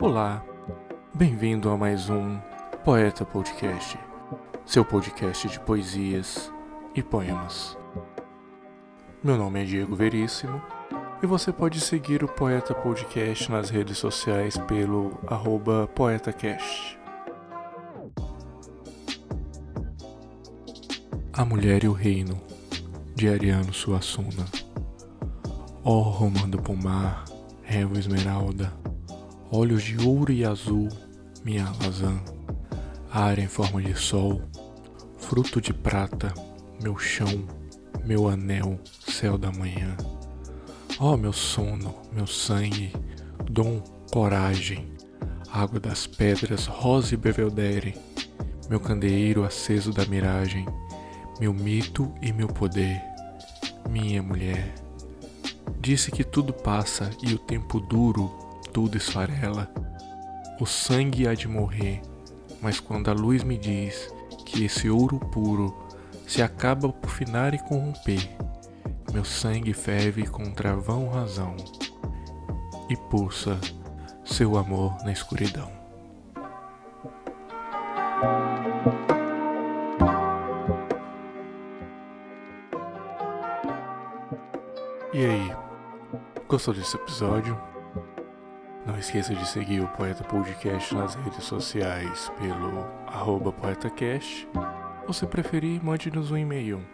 Olá, bem-vindo a mais um Poeta Podcast, seu podcast de poesias e poemas. Meu nome é Diego Veríssimo e você pode seguir o Poeta Podcast nas redes sociais pelo arroba poetacast. A Mulher e o Reino, de Ariano Suassuna. Ó oh, Romã do Pomar, réu esmeralda, olhos de ouro e azul, minha alazã, área em forma de sol, fruto de prata, meu chão, meu anel, céu da manhã. Ó oh, meu sono, meu sangue, dom, coragem, água das pedras, rosa e beveldere, meu candeeiro aceso da miragem, meu mito e meu poder, minha mulher. Disse que tudo passa e o tempo duro tudo esfarela. O sangue há de morrer, mas quando a luz me diz que esse ouro puro se acaba por finar e corromper, meu sangue ferve contra vão razão e pulsa seu amor na escuridão. E aí, gostou desse episódio? Não esqueça de seguir o Poeta Podcast nas redes sociais pelo arroba poetacast ou se preferir, mande-nos um e-mail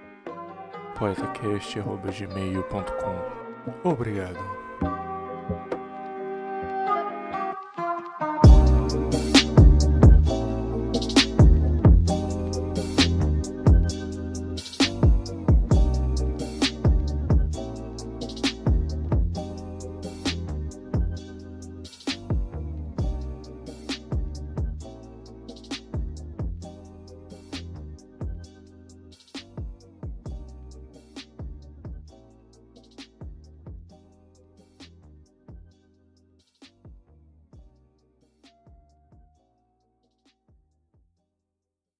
poetacast.gmail.com Obrigado.